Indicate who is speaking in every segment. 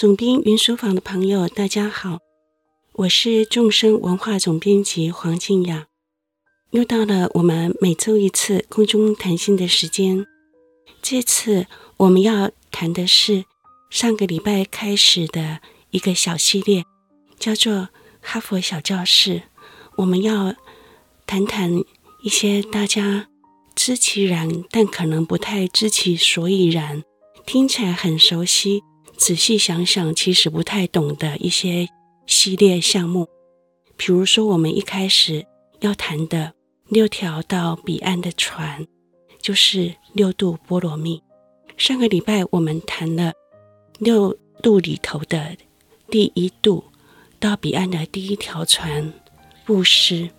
Speaker 1: 总编云书房的朋友，大家好，我是众生文化总编辑黄静雅，又到了我们每周一次空中谈心的时间。这次我们要谈的是上个礼拜开始的一个小系列，叫做哈佛小教室。我们要谈谈一些大家知其然，但可能不太知其所以然，听起来很熟悉。仔细想想，其实不太懂的一些系列项目，比如说我们一开始要谈的六条到彼岸的船，就是六度波罗蜜。上个礼拜我们谈了六度里头的第一度，到彼岸的第一条船布施。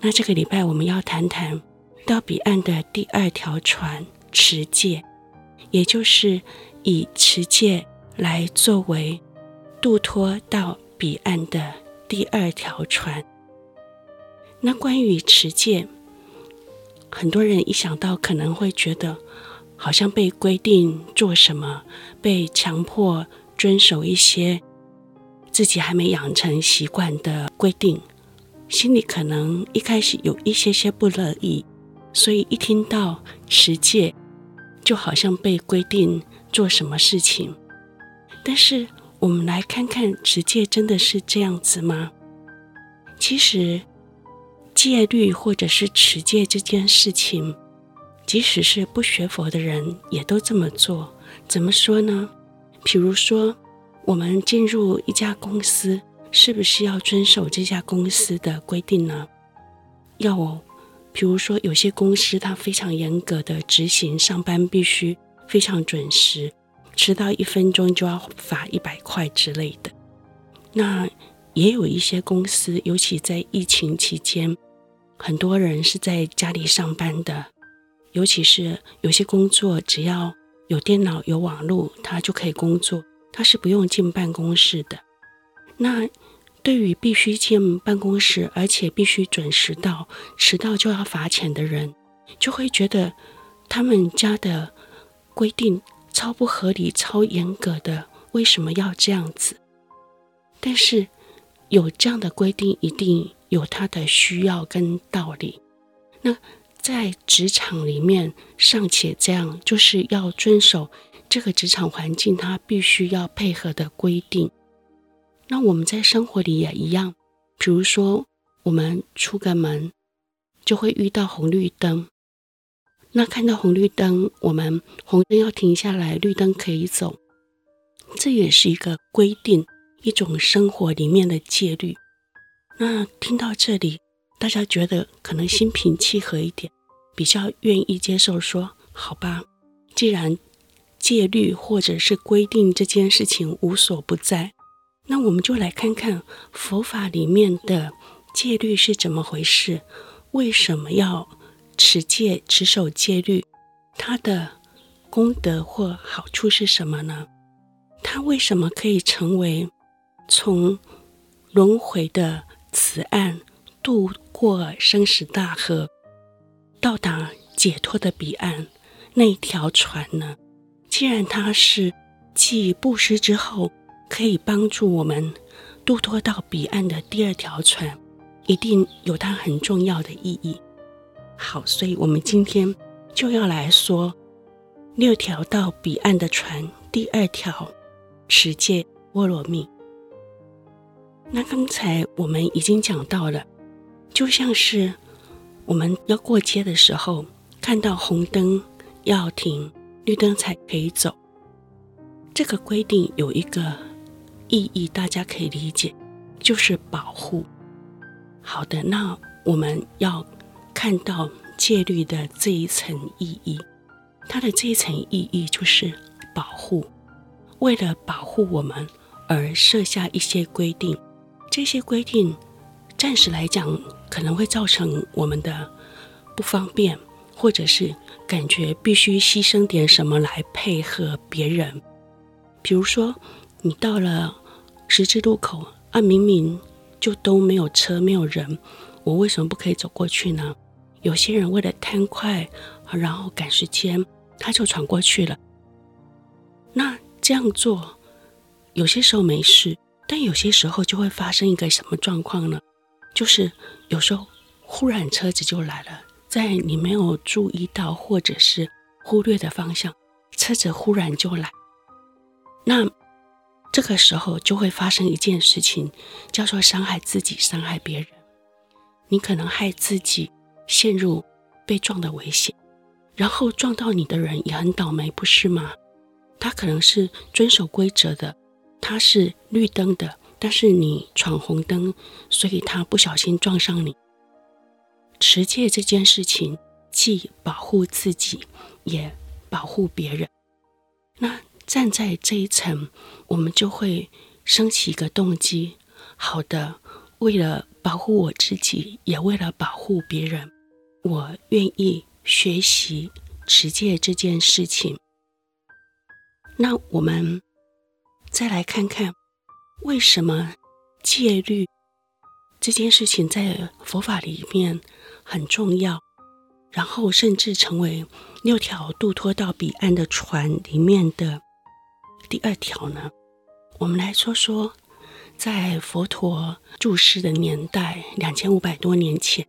Speaker 1: 那这个礼拜我们要谈谈到彼岸的第二条船持戒，也就是以持戒。来作为渡脱到彼岸的第二条船。那关于持戒，很多人一想到可能会觉得好像被规定做什么，被强迫遵守一些自己还没养成习惯的规定，心里可能一开始有一些些不乐意，所以一听到持戒，就好像被规定做什么事情。但是，我们来看看持戒真的是这样子吗？其实，戒律或者是持戒这件事情，即使是不学佛的人也都这么做。怎么说呢？比如说，我们进入一家公司，是不是要遵守这家公司的规定呢？要哦。比如说，有些公司它非常严格的执行，上班必须非常准时。迟到一分钟就要罚一百块之类的。那也有一些公司，尤其在疫情期间，很多人是在家里上班的。尤其是有些工作，只要有电脑、有网络，他就可以工作，他是不用进办公室的。那对于必须进办公室，而且必须准时到，迟到就要罚钱的人，就会觉得他们家的规定。超不合理、超严格的，为什么要这样子？但是有这样的规定，一定有它的需要跟道理。那在职场里面尚且这样，就是要遵守这个职场环境它必须要配合的规定。那我们在生活里也一样，比如说我们出个门就会遇到红绿灯。那看到红绿灯，我们红灯要停下来，绿灯可以走，这也是一个规定，一种生活里面的戒律。那听到这里，大家觉得可能心平气和一点，比较愿意接受说，好吧，既然戒律或者是规定这件事情无所不在，那我们就来看看佛法里面的戒律是怎么回事，为什么要？持戒、持守戒律，它的功德或好处是什么呢？它为什么可以成为从轮回的此岸渡过生死大河，到达解脱的彼岸那一条船呢？既然它是继布施之后，可以帮助我们渡脱到彼岸的第二条船，一定有它很重要的意义。好，所以我们今天就要来说六条到彼岸的船，第二条持戒波罗蜜。那刚才我们已经讲到了，就像是我们要过街的时候，看到红灯要停，绿灯才可以走。这个规定有一个意义，大家可以理解，就是保护。好的，那我们要。看到戒律的这一层意义，它的这一层意义就是保护。为了保护我们而设下一些规定，这些规定暂时来讲可能会造成我们的不方便，或者是感觉必须牺牲点什么来配合别人。比如说，你到了十字路口啊，明明就都没有车没有人，我为什么不可以走过去呢？有些人为了贪快，然后赶时间，他就闯过去了。那这样做有些时候没事，但有些时候就会发生一个什么状况呢？就是有时候忽然车子就来了，在你没有注意到或者是忽略的方向，车子忽然就来。那这个时候就会发生一件事情，叫做伤害自己、伤害别人。你可能害自己陷入被撞的危险，然后撞到你的人也很倒霉，不是吗？他可能是遵守规则的，他是绿灯的，但是你闯红灯，所以他不小心撞上你。持戒这件事情，既保护自己，也保护别人。那站在这一层，我们就会升起一个动机：好的，为了保护我自己，也为了保护别人，我愿意学习持戒这件事情。那我们再来看看，为什么戒律这件事情在佛法里面很重要，然后甚至成为六条渡脱到彼岸的船里面的第二条呢？我们来说说，在佛陀住世的年代，两千五百多年前，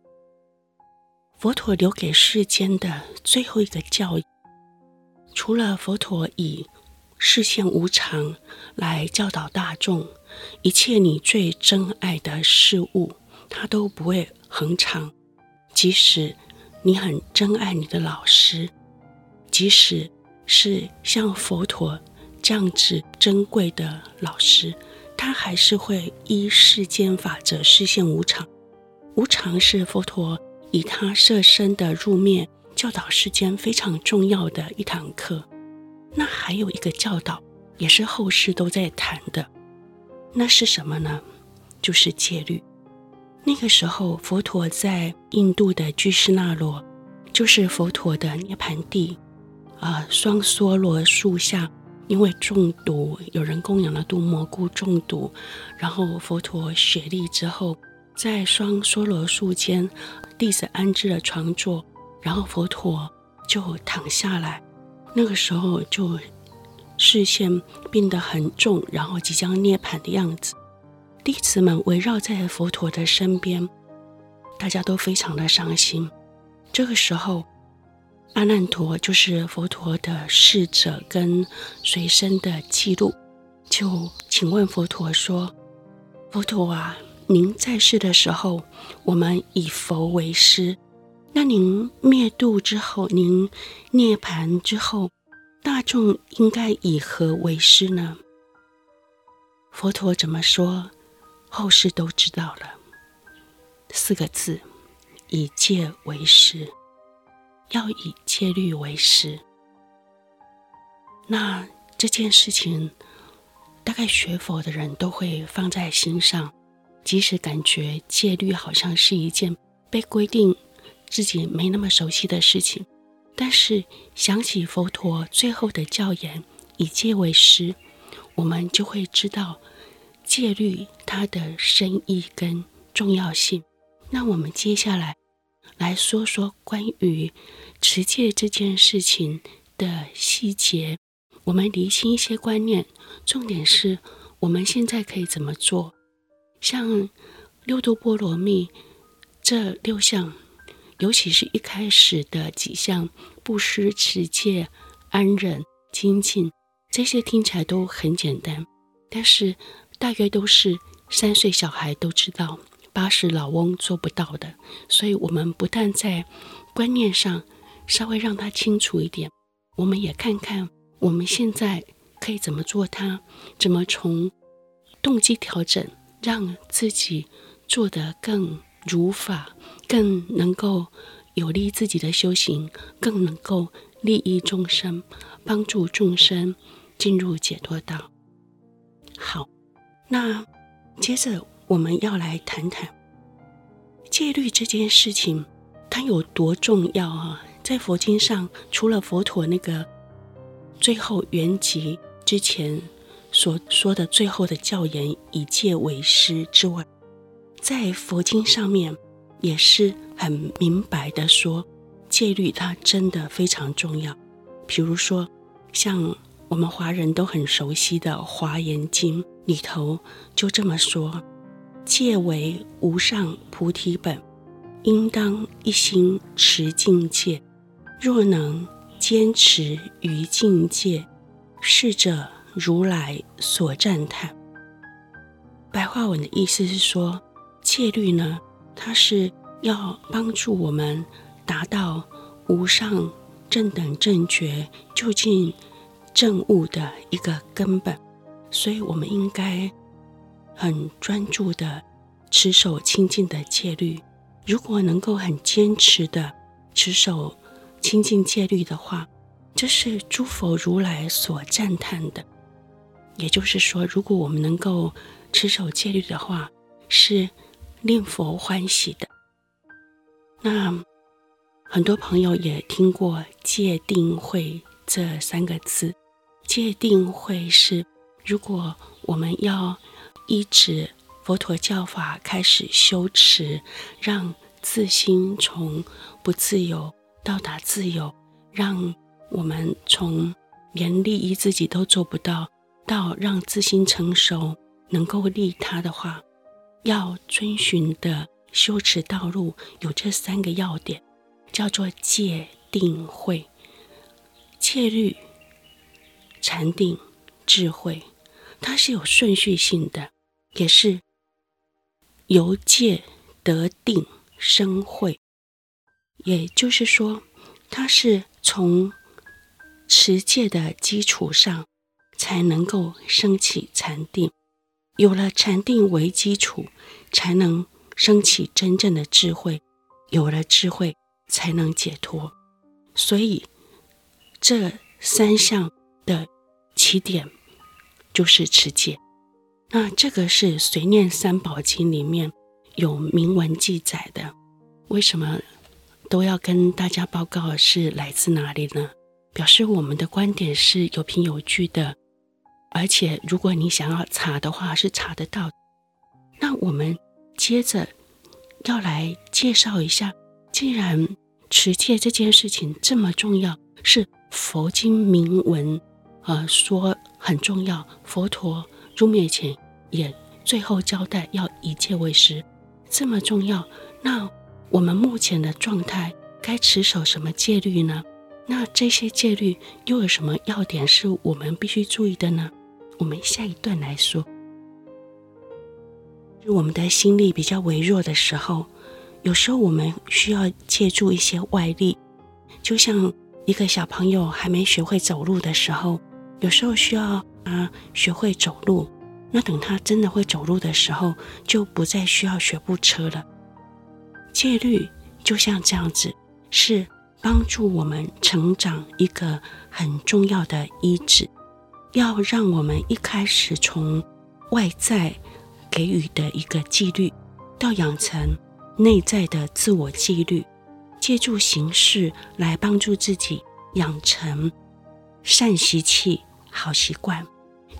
Speaker 1: 佛陀留给世间的最后一个教义，除了佛陀以示现无常来教导大众，一切你最珍爱的事物，它都不会恒常。即使你很珍爱你的老师，即使是像佛陀这样子珍贵的老师，他还是会依世间法则示现无常。无常是佛陀以他舍身的入灭教导世间非常重要的一堂课。那还有一个教导，也是后世都在谈的，那是什么呢？就是戒律。那个时候，佛陀在印度的居士那罗，就是佛陀的涅槃地，啊、双梭罗树下，因为中毒，有人供养了毒蘑菇中毒，然后佛陀舍利之后，在双梭罗树间，弟子安置了床座，然后佛陀就躺下来。那个时候就视线变得很重，然后即将涅槃的样子。弟子们围绕在佛陀的身边，大家都非常的伤心。这个时候，阿难陀就是佛陀的侍者跟随身的记录，就请问佛陀说：“佛陀啊，您在世的时候，我们以佛为师。”那您灭度之后，您涅槃之后，大众应该以何为师呢？佛陀怎么说？后世都知道了。四个字：以戒为师，要以戒律为师。那这件事情，大概学佛的人都会放在心上，即使感觉戒律好像是一件被规定。自己没那么熟悉的事情，但是想起佛陀最后的教言“以戒为师”，我们就会知道戒律它的深意跟重要性。那我们接下来来说说关于持戒这件事情的细节，我们厘清一些观念。重点是我们现在可以怎么做？像六度波罗蜜这六项。尤其是一开始的几项布施、持戒、安忍、精进，这些听起来都很简单，但是大约都是三岁小孩都知道，八十老翁做不到的。所以，我们不但在观念上稍微让他清楚一点，我们也看看我们现在可以怎么做它，怎么从动机调整，让自己做得更如法。更能够有利自己的修行，更能够利益众生，帮助众生进入解脱道。好，那接着我们要来谈谈戒律这件事情，它有多重要啊？在佛经上，除了佛陀那个最后圆寂之前所说的最后的教言“以戒为师”之外，在佛经上面。也是很明白的说，戒律它真的非常重要。比如说，像我们华人都很熟悉的《华严经》里头就这么说：“戒为无上菩提本，应当一心持净戒。若能坚持于净戒，是者如来所赞叹。”白话文的意思是说，戒律呢，它是要帮助我们达到无上正等正觉、究竟正悟的一个根本，所以我们应该很专注的持守清净的戒律。如果能够很坚持的持守清净戒律的话，这是诸佛如来所赞叹的。也就是说，如果我们能够持守戒律的话，是令佛欢喜的。那很多朋友也听过“戒定慧”这三个字。戒定慧是，如果我们要依止佛陀教法开始修持，让自心从不自由到达自由，让我们从连利益自己都做不到，到让自心成熟，能够利他的话，要遵循的修持道路有这三个要点，叫做戒定慧、戒律、禅定、智慧，它是有顺序性的，也是由戒得定生慧，也就是说，它是从持戒的基础上才能够升起禅定。有了禅定为基础，才能升起真正的智慧；有了智慧，才能解脱。所以，这三项的起点就是持戒。那这个是《随念三宝经》里面有明文记载的。为什么都要跟大家报告是来自哪里呢？表示我们的观点是有凭有据的。而且，如果你想要查的话，是查得到。那我们接着要来介绍一下，既然持戒这件事情这么重要，是佛经明文呃说很重要，佛陀入灭前也最后交代要以戒为师，这么重要。那我们目前的状态该持守什么戒律呢？那这些戒律又有什么要点是我们必须注意的呢？我们下一段来说，我们的心力比较微弱的时候，有时候我们需要借助一些外力，就像一个小朋友还没学会走路的时候，有时候需要啊学会走路。那等他真的会走路的时候，就不再需要学步车了。戒律就像这样子，是帮助我们成长一个很重要的依止。要让我们一开始从外在给予的一个纪律，到养成内在的自我纪律，借助形式来帮助自己养成善习气、好习惯，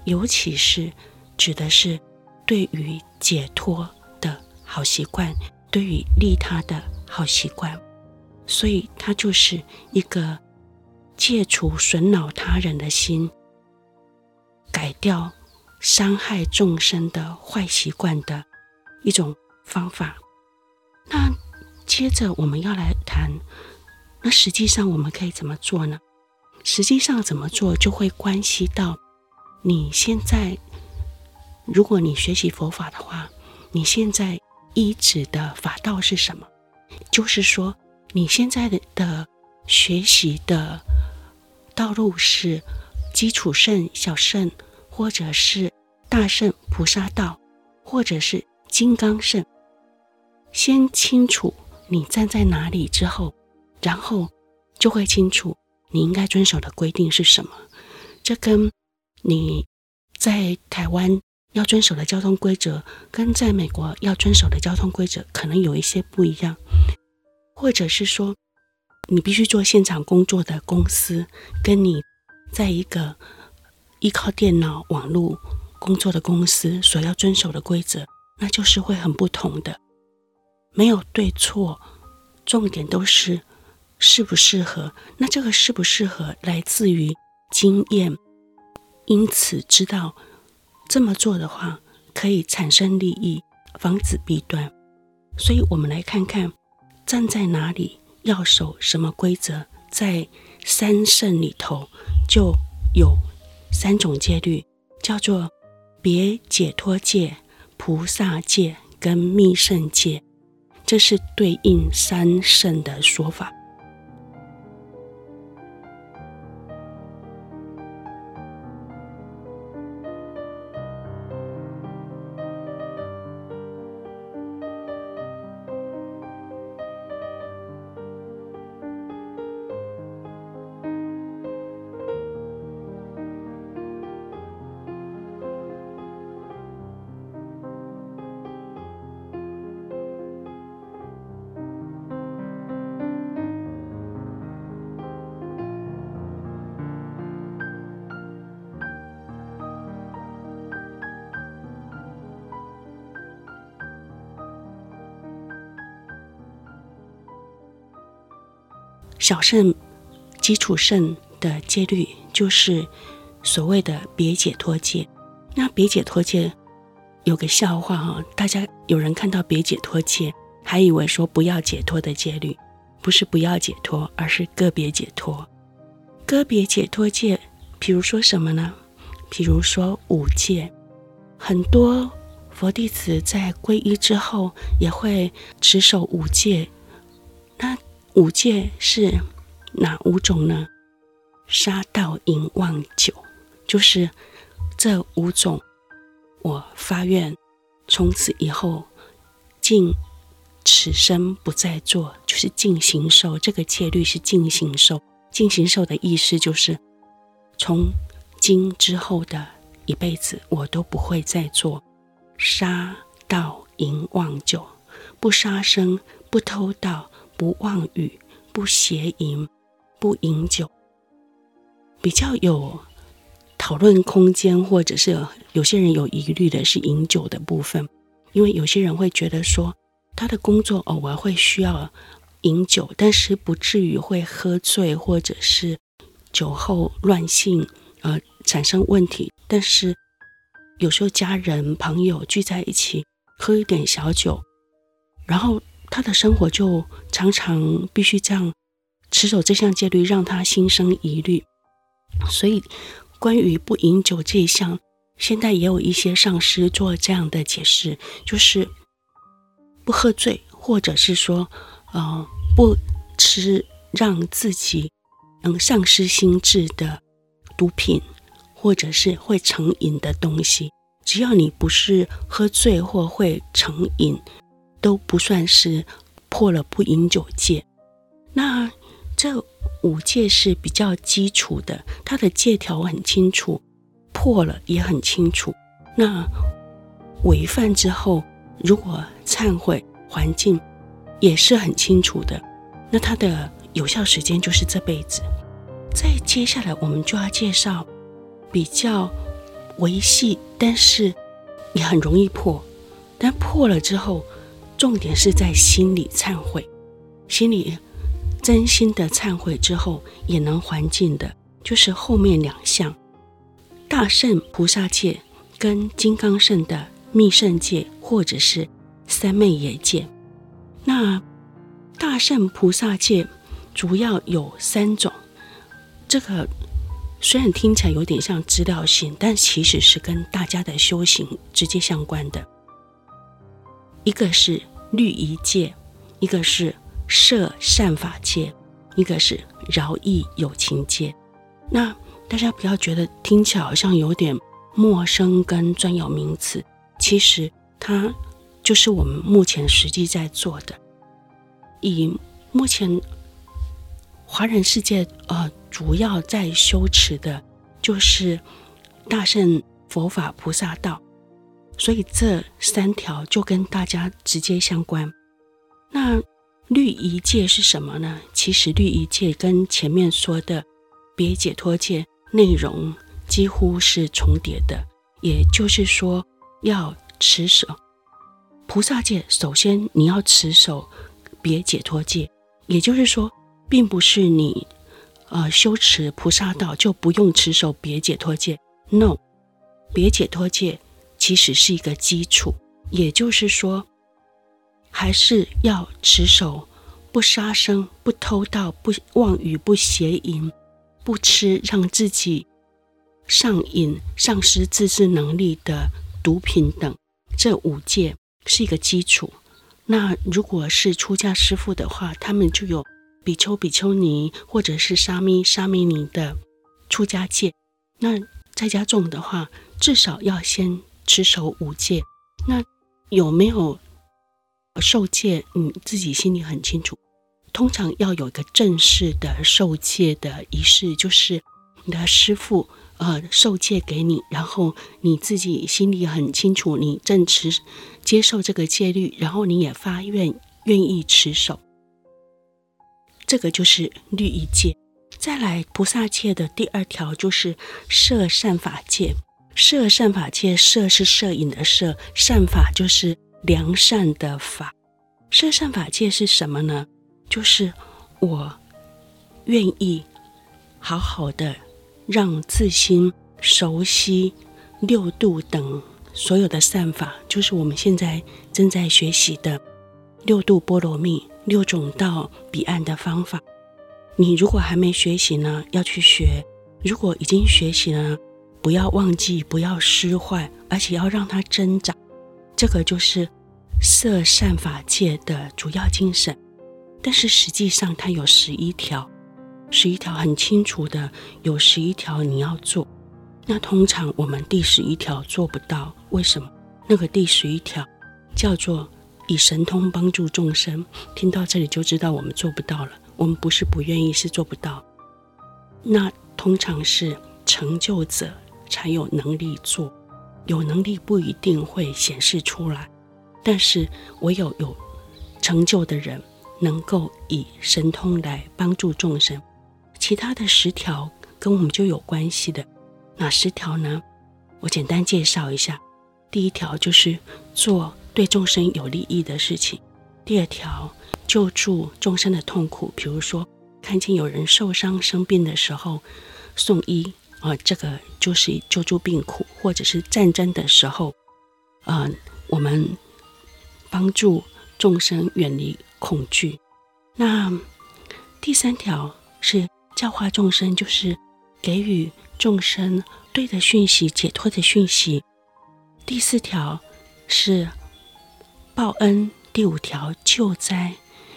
Speaker 1: 尤其是指的是对于解脱的好习惯，对于利他的好习惯，所以它就是一个戒除损恼他人的心。改掉伤害众生的坏习惯的一种方法。那接着我们要来谈，那实际上我们可以怎么做呢？实际上怎么做就会关系到你现在，如果你学习佛法的话，你现在依止的法道是什么？就是说你现在的的学习的道路是。基础圣、小圣，或者是大圣菩萨道，或者是金刚圣，先清楚你站在哪里之后，然后就会清楚你应该遵守的规定是什么。这跟你在台湾要遵守的交通规则，跟在美国要遵守的交通规则可能有一些不一样，或者是说你必须做现场工作的公司，跟你。在一个依靠电脑网络工作的公司所要遵守的规则，那就是会很不同的。没有对错，重点都是适不适合。那这个适不适合来自于经验，因此知道这么做的话可以产生利益，防止弊端。所以，我们来看看站在哪里要守什么规则。在三圣里头就有三种戒律，叫做别解脱戒、菩萨戒跟密圣戒，这是对应三圣的说法。小圣、基础圣的戒律就是所谓的别解脱戒。那别解脱戒有个笑话哈，大家有人看到别解脱戒，还以为说不要解脱的戒律，不是不要解脱，而是个别解脱。个别解脱戒，比如说什么呢？比如说五戒，很多佛弟子在皈依之后也会持守五戒。五戒是哪五种呢？杀盗淫妄酒，就是这五种。我发愿从此以后，尽此生不再做，就是尽形寿。这个戒律是尽形寿。尽形寿的意思就是，从今之后的一辈子，我都不会再做杀盗淫妄酒，不杀生，不偷盗。不妄语，不邪淫，不饮酒，比较有讨论空间，或者是有些人有疑虑的是饮酒的部分，因为有些人会觉得说，他的工作偶尔会需要饮酒，但是不至于会喝醉，或者是酒后乱性，呃，产生问题。但是有时候家人朋友聚在一起喝一点小酒，然后。他的生活就常常必须这样持守这项戒律，让他心生疑虑。所以，关于不饮酒这一项，现在也有一些上师做这样的解释，就是不喝醉，或者是说，呃，不吃让自己能丧失心智的毒品，或者是会成瘾的东西。只要你不是喝醉或会成瘾。都不算是破了不饮酒戒，那这五戒是比较基础的，它的戒条很清楚，破了也很清楚。那违犯之后，如果忏悔环境也是很清楚的，那它的有效时间就是这辈子。再接下来，我们就要介绍比较维系，但是也很容易破，但破了之后。重点是在心里忏悔，心里真心的忏悔之后也能还境的，就是后面两项：大圣菩萨戒跟金刚圣的密圣戒，或者是三昧耶戒。那大圣菩萨戒主要有三种，这个虽然听起来有点像资料性，但其实是跟大家的修行直接相关的。一个是律仪戒，一个是摄善法戒，一个是饶益有情戒。那大家不要觉得听起来好像有点陌生跟专有名词，其实它就是我们目前实际在做的。以目前华人世界呃主要在修持的，就是大乘佛法菩萨道。所以这三条就跟大家直接相关。那律仪戒是什么呢？其实律仪戒跟前面说的别解脱戒内容几乎是重叠的。也就是说，要持守菩萨戒，首先你要持守别解脱戒。也就是说，并不是你呃修持菩萨道就不用持守别解脱戒。？No，别解脱戒其实是一个基础，也就是说，还是要持守不杀生、不偷盗、不妄语、不邪淫、不吃让自己上瘾、丧失自制能力的毒品等，这五戒是一个基础。那如果是出家师父的话，他们就有比丘、比丘尼或者是沙弥、沙弥尼的出家戒。那在家众的话，至少要先持守五戒。那有没有受戒？你自己心里很清楚。通常要有一个正式的受戒的仪式，就是你的师父。呃，受戒给你，然后你自己心里很清楚，你正持接受这个戒律，然后你也发愿愿意持守，这个就是律仪戒。再来菩萨戒的第二条就是摄善法戒。摄善法界，摄是摄影的摄，善法就是良善的法。摄善法界是什么呢？就是我愿意好好的。让自心熟悉六度等所有的善法，就是我们现在正在学习的六度波罗蜜、六种到彼岸的方法。你如果还没学习呢，要去学；如果已经学习了，不要忘记，不要失坏，而且要让它增长。这个就是色善法戒的主要精神。但是实际上，它有十一条。十一条很清楚的，有十一条你要做。那通常我们第十一条做不到，为什么？那个第十一条叫做以神通帮助众生。听到这里就知道我们做不到了。我们不是不愿意，是做不到。那通常是成就者才有能力做，有能力不一定会显示出来，但是唯有有成就的人能够以神通来帮助众生。其他的十条跟我们就有关系的，哪十条呢？我简单介绍一下。第一条就是做对众生有利益的事情；第二条，救助众生的痛苦，比如说看见有人受伤生病的时候送医啊、这个就是救助病苦；或者是战争的时候，啊、呃，我们帮助众生远离恐惧。那第三条是。教化众生就是给予众生对的讯息、解脱的讯息。第四条是报恩，第五条救灾，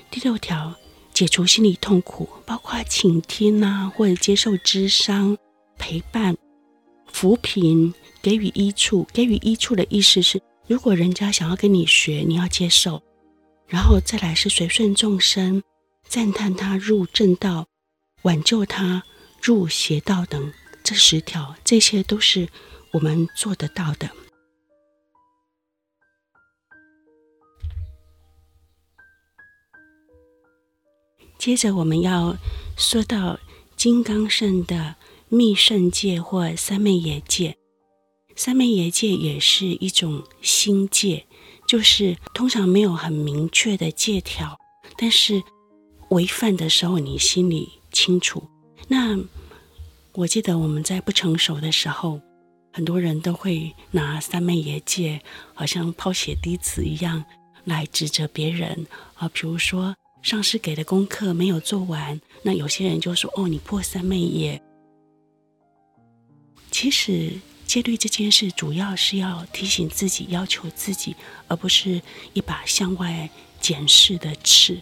Speaker 1: 第六条解除心理痛苦，包括倾听啊，或者接受咨商、陪伴、扶贫、给予依处。给予依处的意思是，如果人家想要跟你学，你要接受。然后再来是随顺众生，赞叹他入正道。挽救他入邪道等，这十条，这些都是我们做得到的。接着，我们要说到金刚圣的密圣戒或三昧耶戒。三昧耶戒也是一种心戒，就是通常没有很明确的戒条，但是违犯的时候，你心里。清楚。那我记得我们在不成熟的时候，很多人都会拿三昧耶戒，好像抛血滴子一样来指责别人啊。比如说上师给的功课没有做完，那有些人就说：“哦，你破三昧耶。”其实戒律这件事，主要是要提醒自己，要求自己，而不是一把向外检视的尺。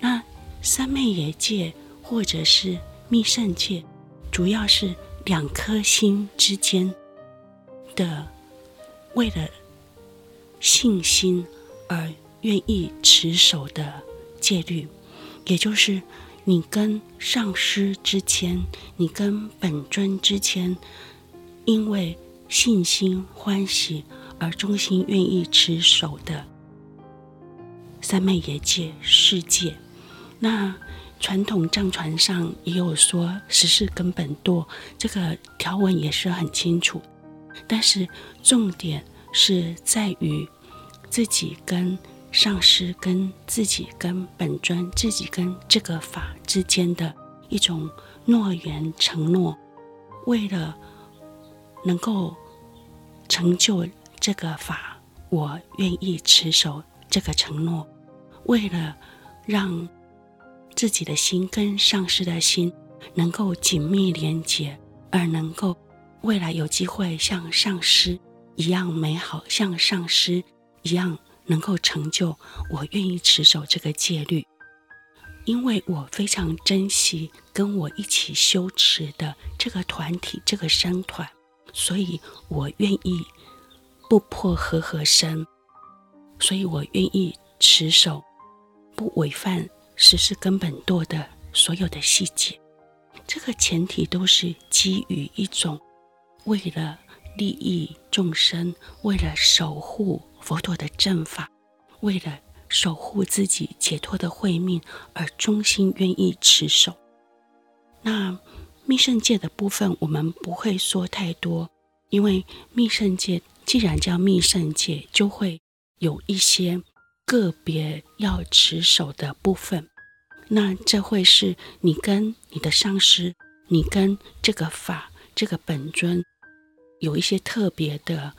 Speaker 1: 那三昧耶戒。或者是密乘戒，主要是两颗心之间的，为了信心而愿意持守的戒律，也就是你跟上师之间，你跟本尊之间，因为信心欢喜而衷心愿意持守的三昧耶戒世界，那。传统藏传上也有说十四根本堕，这个条文也是很清楚。但是重点是在于自己跟上师、跟自己跟本尊、自己跟这个法之间的一种诺言承诺，为了能够成就这个法，我愿意持守这个承诺。为了让自己的心跟上师的心能够紧密连结，而能够未来有机会像上师一样美好，像上师一样能够成就，我愿意持守这个戒律。因为我非常珍惜跟我一起修持的这个团体，这个僧团，所以我愿意不破和合身，所以我愿意持守不违反实施根本堕的所有的细节。这个前提都是基于一种为了利益众生，为了守护佛陀的正法，为了。守护自己解脱的慧命，而衷心愿意持守。那密圣戒的部分，我们不会说太多，因为密圣戒既然叫密圣戒，就会有一些个别要持守的部分。那这会是你跟你的上师，你跟这个法、这个本尊有一些特别的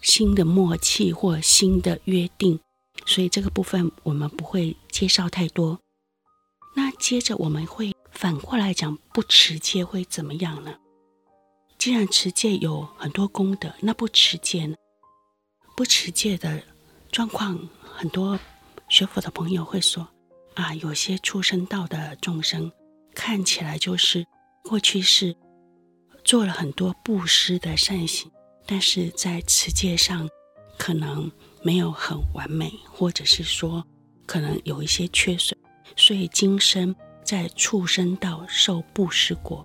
Speaker 1: 新的默契或新的约定。所以这个部分我们不会介绍太多。那接着我们会反过来讲，不持戒会怎么样呢？既然持戒有很多功德，那不持戒呢？不持戒的状况，很多学佛的朋友会说：啊，有些出生道的众生看起来就是过去是做了很多布施的善行，但是在持戒上可能。没有很完美，或者是说可能有一些缺损，所以今生在畜生道受布施果。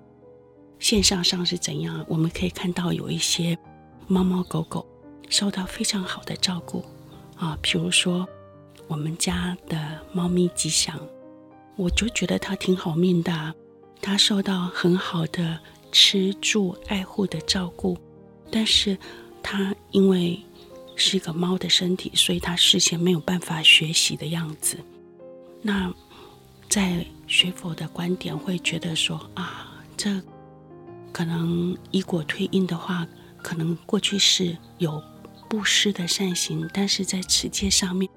Speaker 1: 现象上是怎样？我们可以看到有一些猫猫狗狗受到非常好的照顾啊，比如说我们家的猫咪吉祥，我就觉得它挺好命的，它受到很好的吃住爱护的照顾，但是它因为。是一个猫的身体，所以它事先没有办法学习的样子。那在学佛的观点会觉得说啊，这可能以果推因的话，可能过去是有布施的善行，但是在持戒上面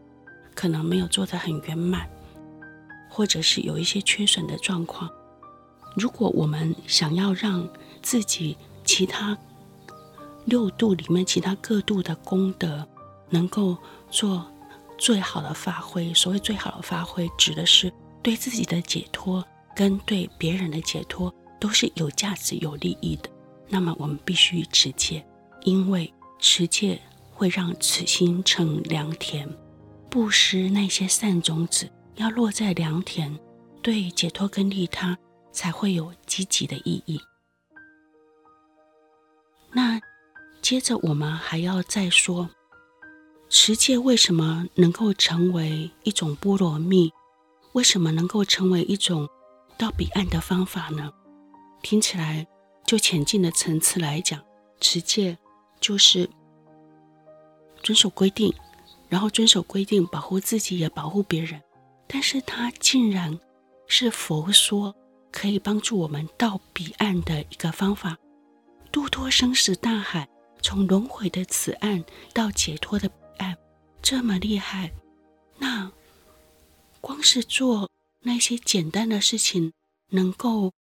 Speaker 1: 可能没有做得很圆满，或者是有一些缺损的状况。如果我们想要让自己其他六度里面其他各度的功德，能够做最好的发挥。所谓最好的发挥，指的是对自己的解脱跟对别人的解脱都是有价值、有利益的。那么我们必须持戒，因为持戒会让此心成良田，布施那些善种子要落在良田，对解脱跟利他才会有积极的意义。那。接着，我们还要再说，持戒为什么能够成为一种波罗蜜？为什么能够成为一种到彼岸的方法呢？听起来，就浅近的层次来讲，持戒就是遵守规定，然后遵守规定，保护自己也保护别人。但是，它竟然是佛说可以帮助我们到彼岸的一个方法，度脱生死大海。从轮回的此岸到解脱的彼岸，这么厉害，那光是做那些简单的事情，能够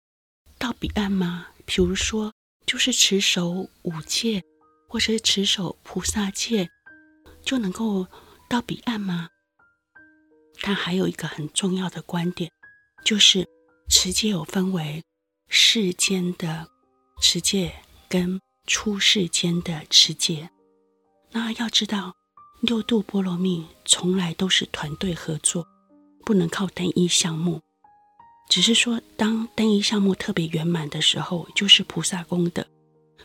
Speaker 1: 到彼岸吗？比如说，就是持守五戒，或是持守菩萨戒，就能够到彼岸吗？他还有一个很重要的观点，就是持戒有分为世间的持戒跟。出世间的持戒，那要知道，六度波罗蜜从来都是团队合作，不能靠单一项目。只是说，当单一项目特别圆满的时候，就是菩萨功德。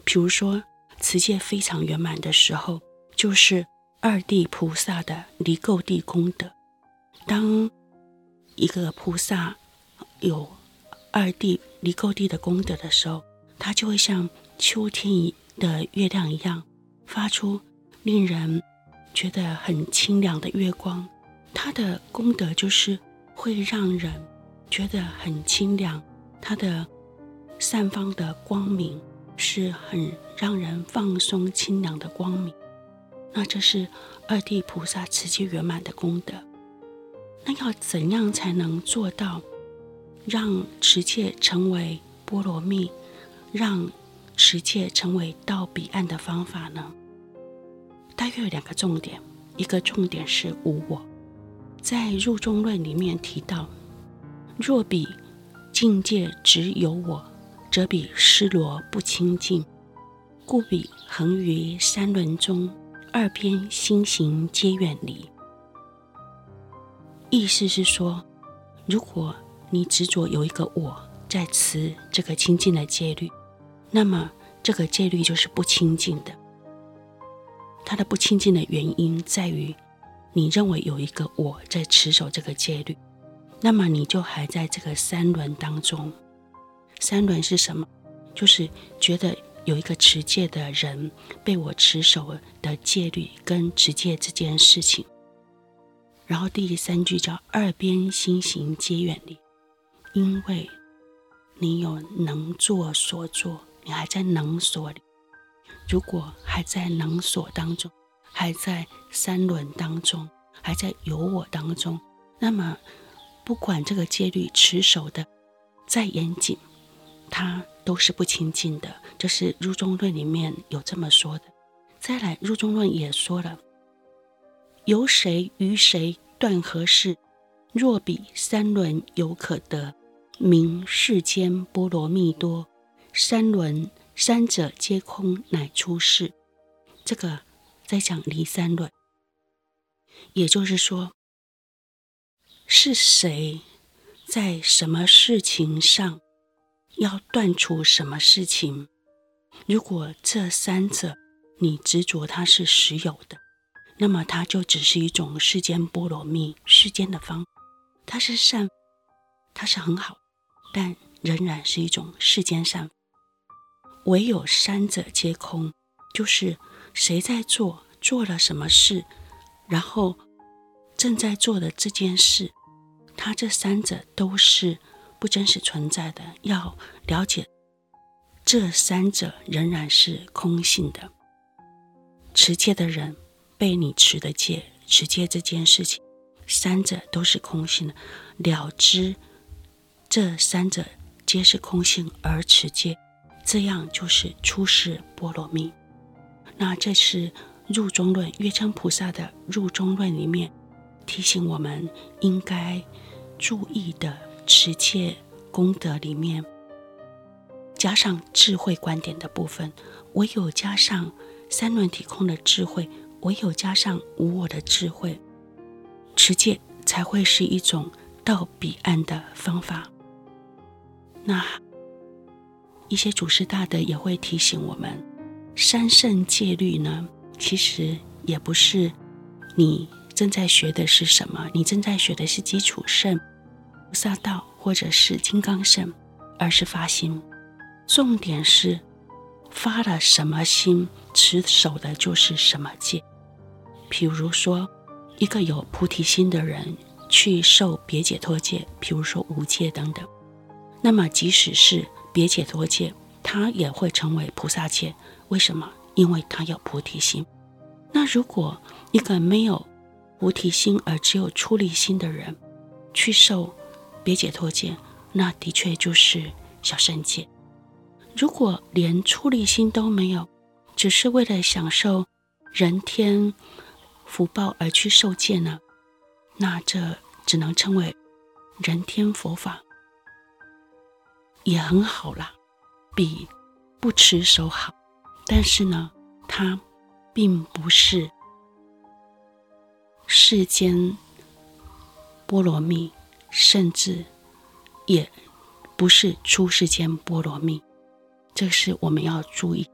Speaker 1: 比如说，持戒非常圆满的时候，就是二地菩萨的离垢地功德。当一个菩萨有二地离垢地的功德的时候，他就会像。秋天的月亮一样，发出令人觉得很清凉的月光。它的功德就是会让人觉得很清凉，它的散发的光明是很让人放松清凉的光明。那这是二地菩萨持戒圆满的功德。那要怎样才能做到让持戒成为波罗蜜，让持戒成为到彼岸的方法呢？大约有两个重点，一个重点是无我，在入中论里面提到，若彼境界只有我，则彼失罗不清净，故彼恒于三轮中，二边心行皆远离。意思是说，如果你执着有一个我在持这个清净的戒律，那么这个戒律就是不清净的。它的不清净的原因在于，你认为有一个我在持守这个戒律，那么你就还在这个三轮当中。三轮是什么？就是觉得有一个持戒的人被我持守的戒律跟持戒这件事情。然后第三句叫“二边心行皆远离”，因为你有能做所做，你还在能所里。如果还在能所当中，还在三轮当中，还在有我当中，那么不管这个戒律持守的再严谨，它都是不清净的。这是入中论里面有这么说的。再来，入中论也说了。由谁与谁断何事？若比三轮犹可得，名世间波罗蜜多。三轮三者皆空，乃出世。这个在讲离三论，也就是说，是谁在什么事情上要断除什么事情？如果这三者你执着它是实有的。那么它就只是一种世间波罗蜜，世间的方，它是善，它是很好，但仍然是一种世间善。唯有三者皆空，就是谁在做，做了什么事，然后正在做的这件事，它这三者都是不真实存在的。要了解，这三者仍然是空性的。持戒的人。被你持的戒，持戒这件事情，三者都是空性的。了知这三者皆是空性而持戒，这样就是出世波罗蜜。那这是入中论，月称菩萨的入中论里面提醒我们应该注意的持戒功德里面，加上智慧观点的部分，唯有加上三轮体空的智慧。唯有加上无我的智慧，持戒才会是一种到彼岸的方法。那一些祖师大德也会提醒我们，三圣戒律呢，其实也不是你正在学的是什么，你正在学的是基础圣、菩萨道或者是金刚圣，而是发心。重点是发了什么心，持守的就是什么戒。比如说，一个有菩提心的人去受别解脱戒，比如说五戒等等，那么即使是别解脱戒，他也会成为菩萨戒。为什么？因为他有菩提心。那如果一个没有菩提心而只有出离心的人去受别解脱戒，那的确就是小乘戒。如果连出离心都没有，只是为了享受人天。福报而去受戒呢？那这只能称为人天佛法，也很好啦，比不持守好。但是呢，它并不是世间波罗蜜，甚至也不是出世间波罗蜜，这是我们要注意。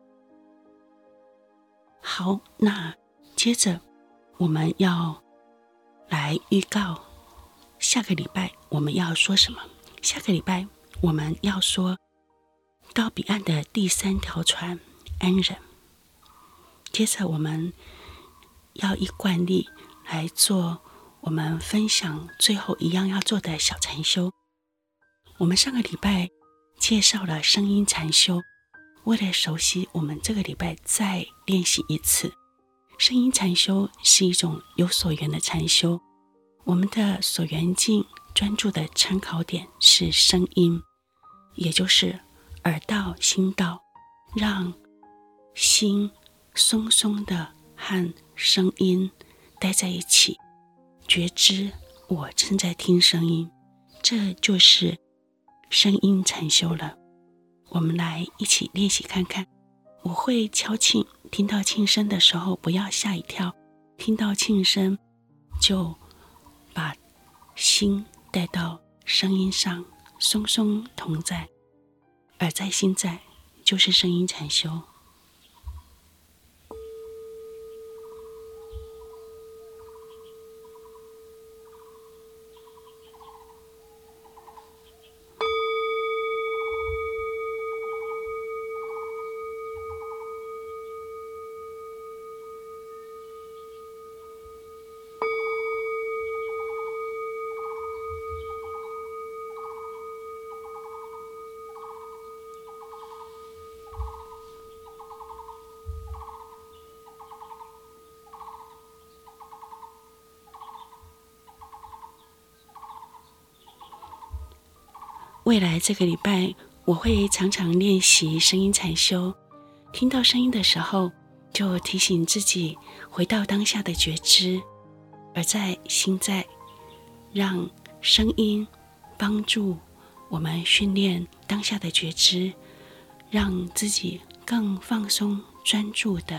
Speaker 1: 好，那接着。我们要来预告下个礼拜我们要说什么？下个礼拜我们要说到彼岸的第三条船安忍。接着我们要依惯例来做我们分享最后一样要做的小禅修。我们上个礼拜介绍了声音禅修，为了熟悉，我们这个礼拜再练习一次。声音禅修是一种有所缘的禅修，我们的所缘境专注的参考点是声音，也就是耳道、心道，让心松松的和声音待在一起，觉知我正在听声音，这就是声音禅修了。我们来一起练习看看。我会敲磬，听到磬声的时候不要吓一跳，听到磬声就把心带到声音上，松松同在，耳在心在，就是声音禅修。未来这个礼拜，我会常常练习声音禅修。听到声音的时候，就提醒自己回到当下的觉知，而在心在，让声音帮助我们训练当下的觉知，让自己更放松专注的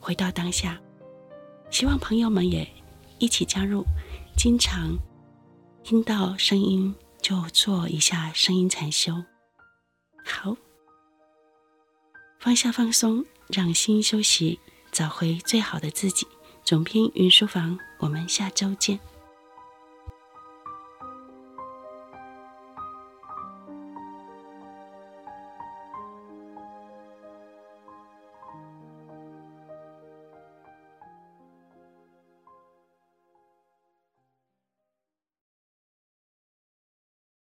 Speaker 1: 回到当下。希望朋友们也一起加入，经常听到声音。就做一下声音禅修，好，放下放松，让心休息，找回最好的自己。总编云书房，我们下周见。